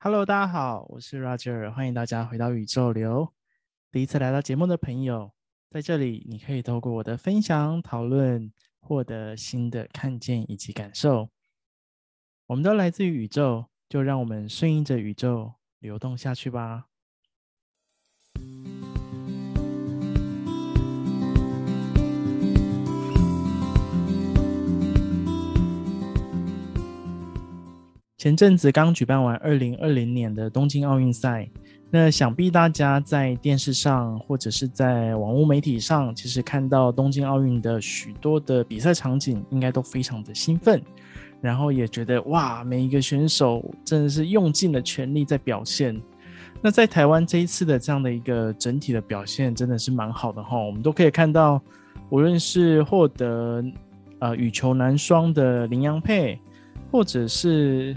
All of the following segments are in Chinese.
Hello，大家好，我是 Roger，欢迎大家回到宇宙流。第一次来到节目的朋友，在这里你可以透过我的分享讨论，获得新的看见以及感受。我们都来自于宇宙，就让我们顺应着宇宙流动下去吧。前阵子刚举办完二零二零年的东京奥运赛，那想必大家在电视上或者是在网络媒体上，其实看到东京奥运的许多的比赛场景，应该都非常的兴奋，然后也觉得哇，每一个选手真的是用尽了全力在表现。那在台湾这一次的这样的一个整体的表现，真的是蛮好的哈。我们都可以看到，无论是获得呃羽球男双的林洋配，或者是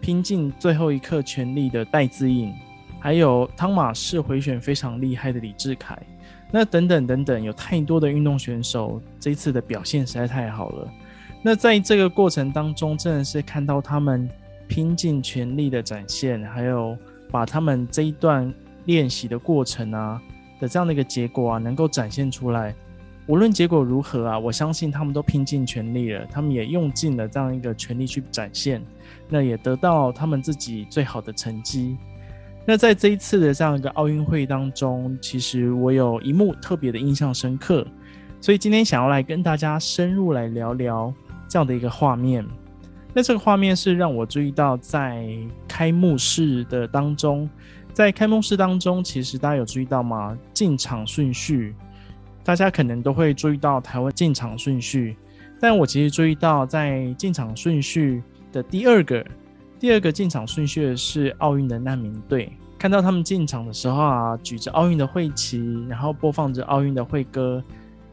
拼尽最后一刻全力的戴资颖，还有汤马士回旋非常厉害的李智凯，那等等等等，有太多的运动选手这一次的表现实在太好了。那在这个过程当中，真的是看到他们拼尽全力的展现，还有把他们这一段练习的过程啊的这样的一个结果啊，能够展现出来。无论结果如何啊，我相信他们都拼尽全力了，他们也用尽了这样一个全力去展现。那也得到他们自己最好的成绩。那在这一次的这样一个奥运会当中，其实我有一幕特别的印象深刻，所以今天想要来跟大家深入来聊聊这样的一个画面。那这个画面是让我注意到，在开幕式的当中，在开幕式当中，其实大家有注意到吗？进场顺序，大家可能都会注意到台湾进场顺序，但我其实注意到在进场顺序。的第二个，第二个进场顺序是奥运的难民队。看到他们进场的时候啊，举着奥运的会旗，然后播放着奥运的会歌，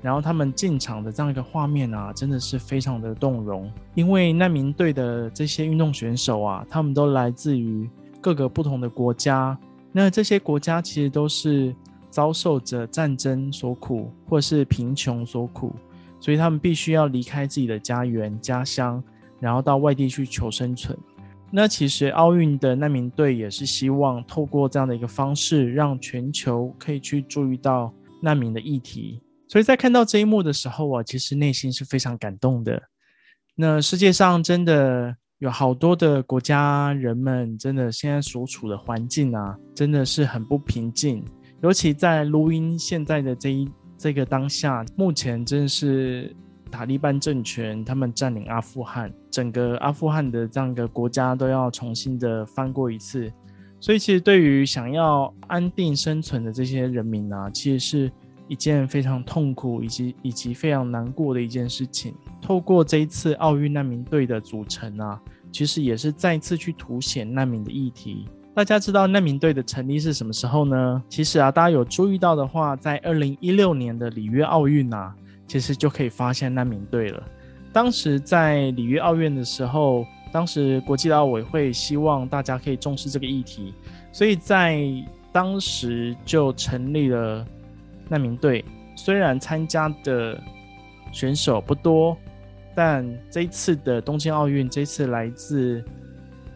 然后他们进场的这样一个画面啊，真的是非常的动容。因为难民队的这些运动选手啊，他们都来自于各个不同的国家。那这些国家其实都是遭受着战争所苦，或是贫穷所苦，所以他们必须要离开自己的家园、家乡。然后到外地去求生存，那其实奥运的难民队也是希望透过这样的一个方式，让全球可以去注意到难民的议题。所以在看到这一幕的时候啊，其实内心是非常感动的。那世界上真的有好多的国家，人们真的现在所处的环境啊，真的是很不平静。尤其在录音现在的这一这个当下，目前真是。塔利班政权，他们占领阿富汗，整个阿富汗的这样一个国家都要重新的翻过一次，所以其实对于想要安定生存的这些人民啊，其实是一件非常痛苦以及以及非常难过的一件事情。透过这一次奥运难民队的组成啊，其实也是再次去凸显难民的议题。大家知道难民队的成立是什么时候呢？其实啊，大家有注意到的话，在二零一六年的里约奥运啊。其实就可以发现难民队了。当时在里约奥运的时候，当时国际奥委会希望大家可以重视这个议题，所以在当时就成立了难民队。虽然参加的选手不多，但这一次的东京奥运，这次来自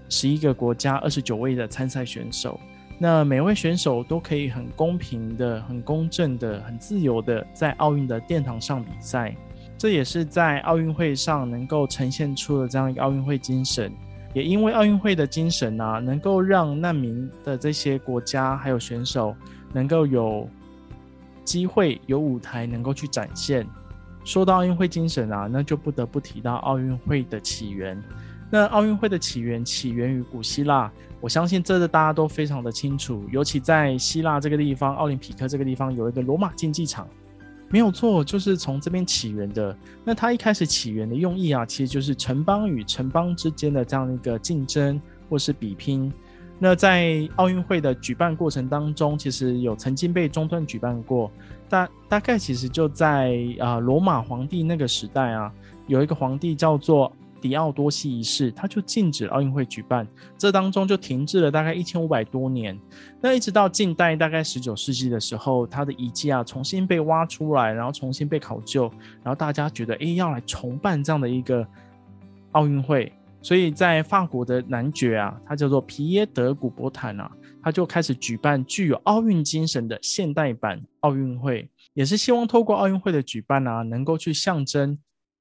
十一个国家、二十九位的参赛选手。那每位选手都可以很公平的、很公正的、很自由的在奥运的殿堂上比赛，这也是在奥运会上能够呈现出的这样一个奥运会精神。也因为奥运会的精神啊，能够让难民的这些国家还有选手能够有机会、有舞台能够去展现。说到奥运会精神啊，那就不得不提到奥运会的起源。那奥运会的起源起源于古希腊，我相信这个大家都非常的清楚。尤其在希腊这个地方，奥林匹克这个地方有一个罗马竞技场，没有错，就是从这边起源的。那它一开始起源的用意啊，其实就是城邦与城邦之间的这样一个竞争或是比拼。那在奥运会的举办过程当中，其实有曾经被中断举办过，大大概其实就在啊罗马皇帝那个时代啊，有一个皇帝叫做。迪奥多西一世，他就禁止奥运会举办，这当中就停滞了大概一千五百多年。那一直到近代，大概十九世纪的时候，他的遗迹啊重新被挖出来，然后重新被考究，然后大家觉得，哎，要来重办这样的一个奥运会。所以在法国的男爵啊，他叫做皮耶德古伯坦啊，他就开始举办具有奥运精神的现代版奥运会，也是希望透过奥运会的举办啊，能够去象征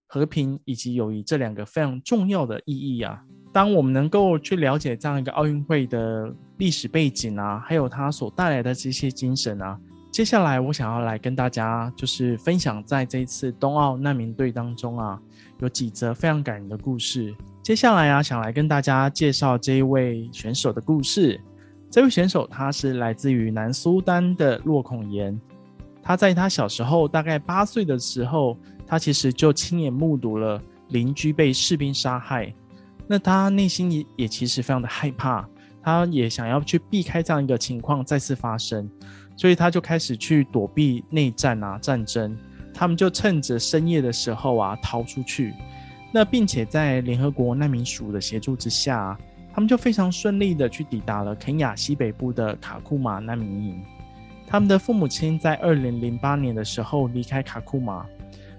和平以及友谊这两个非常重要的意义啊。当我们能够去了解这样一个奥运会的历史背景啊，还有它所带来的这些精神啊，接下来我想要来跟大家就是分享，在这一次冬奥难民队当中啊，有几则非常感人的故事。接下来啊，想来跟大家介绍这一位选手的故事。这位选手他是来自于南苏丹的洛孔言。他在他小时候，大概八岁的时候，他其实就亲眼目睹了邻居被士兵杀害。那他内心也也其实非常的害怕，他也想要去避开这样一个情况再次发生，所以他就开始去躲避内战啊战争。他们就趁着深夜的时候啊逃出去。那并且在联合国难民署的协助之下，他们就非常顺利的去抵达了肯亚西北部的卡库马难民营。他们的父母亲在二零零八年的时候离开卡库马，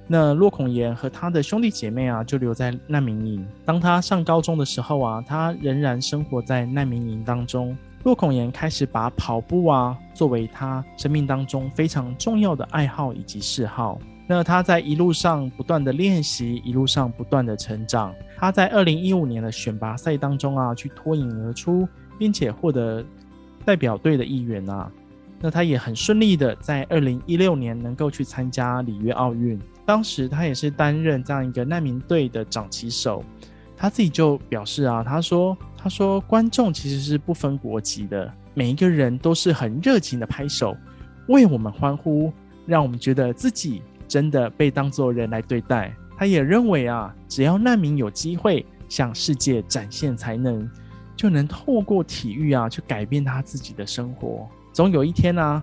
那洛孔言和他的兄弟姐妹啊就留在难民营。当他上高中的时候啊，他仍然生活在难民营当中。洛孔言开始把跑步啊作为他生命当中非常重要的爱好以及嗜好。那他在一路上不断的练习，一路上不断的成长。他在二零一五年的选拔赛当中啊，去脱颖而出，并且获得代表队的一员啊。那他也很顺利的在二零一六年能够去参加里约奥运。当时他也是担任这样一个难民队的掌旗手。他自己就表示啊，他说：“他说观众其实是不分国籍的，每一个人都是很热情的拍手，为我们欢呼，让我们觉得自己。”真的被当作人来对待。他也认为啊，只要难民有机会向世界展现才能，就能透过体育啊去改变他自己的生活。总有一天啊，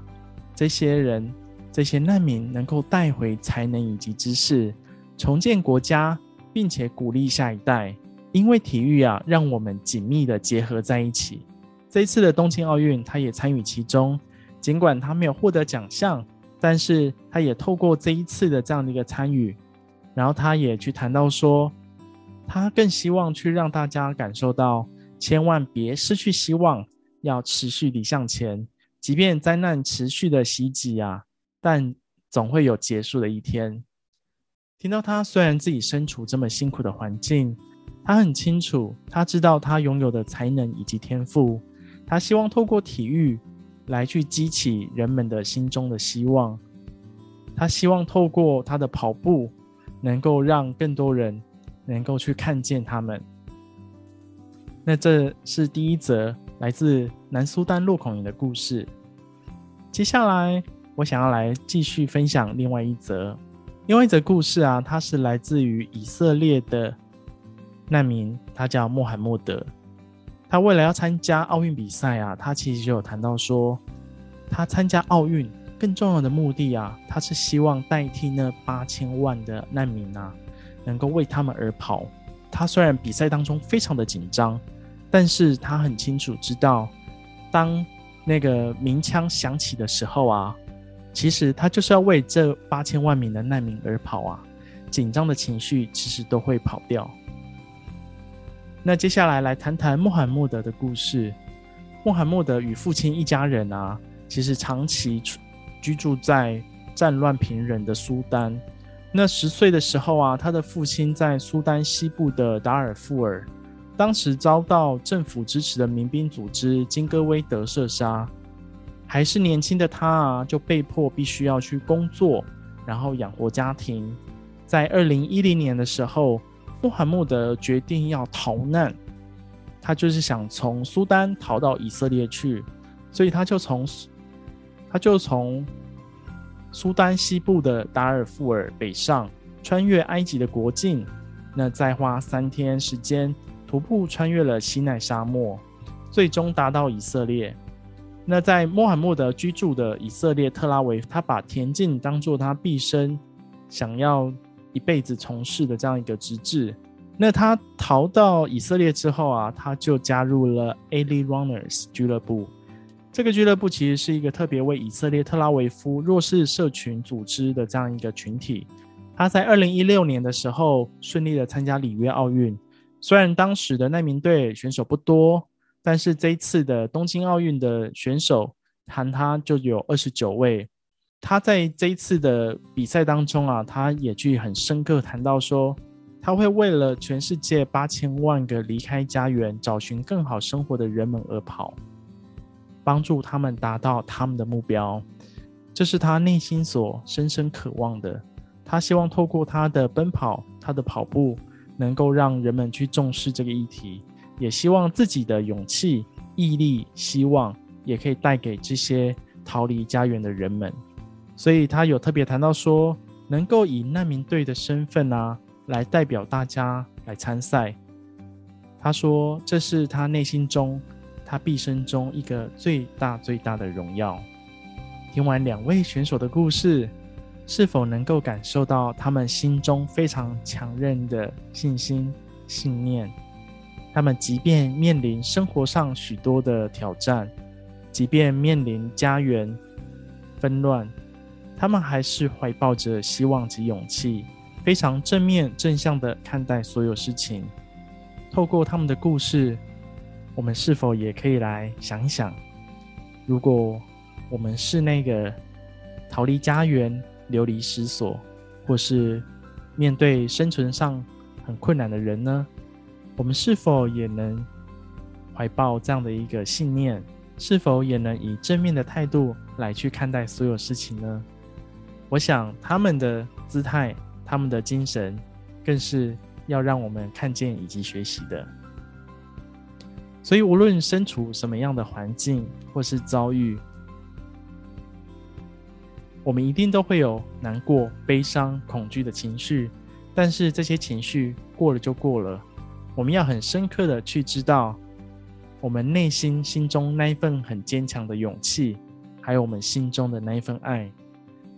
这些人、这些难民能够带回才能以及知识，重建国家，并且鼓励下一代。因为体育啊，让我们紧密的结合在一起。这一次的东京奥运，他也参与其中，尽管他没有获得奖项。但是他也透过这一次的这样的一个参与，然后他也去谈到说，他更希望去让大家感受到，千万别失去希望，要持续地向前，即便灾难持续的袭击啊，但总会有结束的一天。听到他虽然自己身处这么辛苦的环境，他很清楚，他知道他拥有的才能以及天赋，他希望透过体育。来去激起人们的心中的希望，他希望透过他的跑步，能够让更多人能够去看见他们。那这是第一则来自南苏丹洛孔言的故事。接下来，我想要来继续分享另外一则，另外一则故事啊，它是来自于以色列的难民，他叫穆罕默德。他为了要参加奥运比赛啊，他其实就有谈到说，他参加奥运更重要的目的啊，他是希望代替那八千万的难民啊，能够为他们而跑。他虽然比赛当中非常的紧张，但是他很清楚知道，当那个鸣枪响起的时候啊，其实他就是要为这八千万名的难民而跑啊，紧张的情绪其实都会跑掉。那接下来来谈谈穆罕默德的故事。穆罕默德与父亲一家人啊，其实长期居住在战乱频仍的苏丹。那十岁的时候啊，他的父亲在苏丹西部的达尔富尔，当时遭到政府支持的民兵组织金戈威德射杀。还是年轻的他啊，就被迫必须要去工作，然后养活家庭。在二零一零年的时候。穆罕默德决定要逃难，他就是想从苏丹逃到以色列去，所以他就从他就从苏丹西部的达尔富尔北上，穿越埃及的国境，那再花三天时间徒步穿越了西奈沙漠，最终达到以色列。那在穆罕默德居住的以色列特拉维，他把田径当做他毕生想要。一辈子从事的这样一个职志，那他逃到以色列之后啊，他就加入了 Ali Runners 俱乐部。这个俱乐部其实是一个特别为以色列特拉维夫弱势社群组织的这样一个群体。他在二零一六年的时候顺利的参加里约奥运，虽然当时的难民队选手不多，但是这一次的东京奥运的选手谈他就有二十九位。他在这一次的比赛当中啊，他也去很深刻谈到说，他会为了全世界八千万个离开家园、找寻更好生活的人们而跑。帮助他们达到他们的目标，这是他内心所深深渴望的。他希望透过他的奔跑，他的跑步，能够让人们去重视这个议题，也希望自己的勇气、毅力、希望，也可以带给这些逃离家园的人们。所以他有特别谈到说，能够以难民队的身份啊，来代表大家来参赛。他说，这是他内心中。他毕生中一个最大最大的荣耀。听完两位选手的故事，是否能够感受到他们心中非常强韧的信心、信念？他们即便面临生活上许多的挑战，即便面临家园纷乱，他们还是怀抱着希望及勇气，非常正面正向的看待所有事情。透过他们的故事。我们是否也可以来想一想，如果我们是那个逃离家园、流离失所，或是面对生存上很困难的人呢？我们是否也能怀抱这样的一个信念？是否也能以正面的态度来去看待所有事情呢？我想他们的姿态、他们的精神，更是要让我们看见以及学习的。所以，无论身处什么样的环境或是遭遇，我们一定都会有难过、悲伤、恐惧的情绪。但是，这些情绪过了就过了。我们要很深刻的去知道，我们内心心中那一份很坚强的勇气，还有我们心中的那一份爱。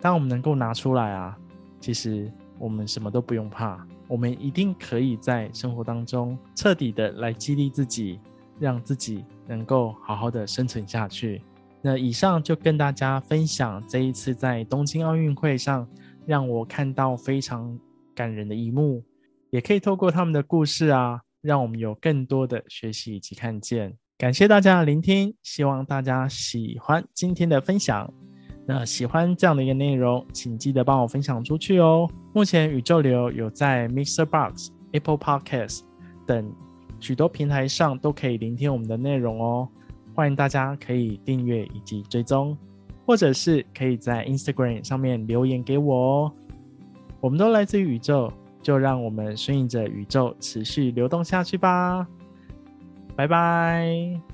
当我们能够拿出来啊，其实我们什么都不用怕。我们一定可以在生活当中彻底的来激励自己。让自己能够好好的生存下去。那以上就跟大家分享这一次在东京奥运会上让我看到非常感人的一幕，也可以透过他们的故事啊，让我们有更多的学习以及看见。感谢大家的聆听，希望大家喜欢今天的分享。那喜欢这样的一个内容，请记得帮我分享出去哦。目前宇宙流有在 Mixer Box、Apple Podcast 等。许多平台上都可以聆听我们的内容哦，欢迎大家可以订阅以及追踪，或者是可以在 Instagram 上面留言给我哦。我们都来自于宇宙，就让我们顺应着宇宙持续流动下去吧。拜拜。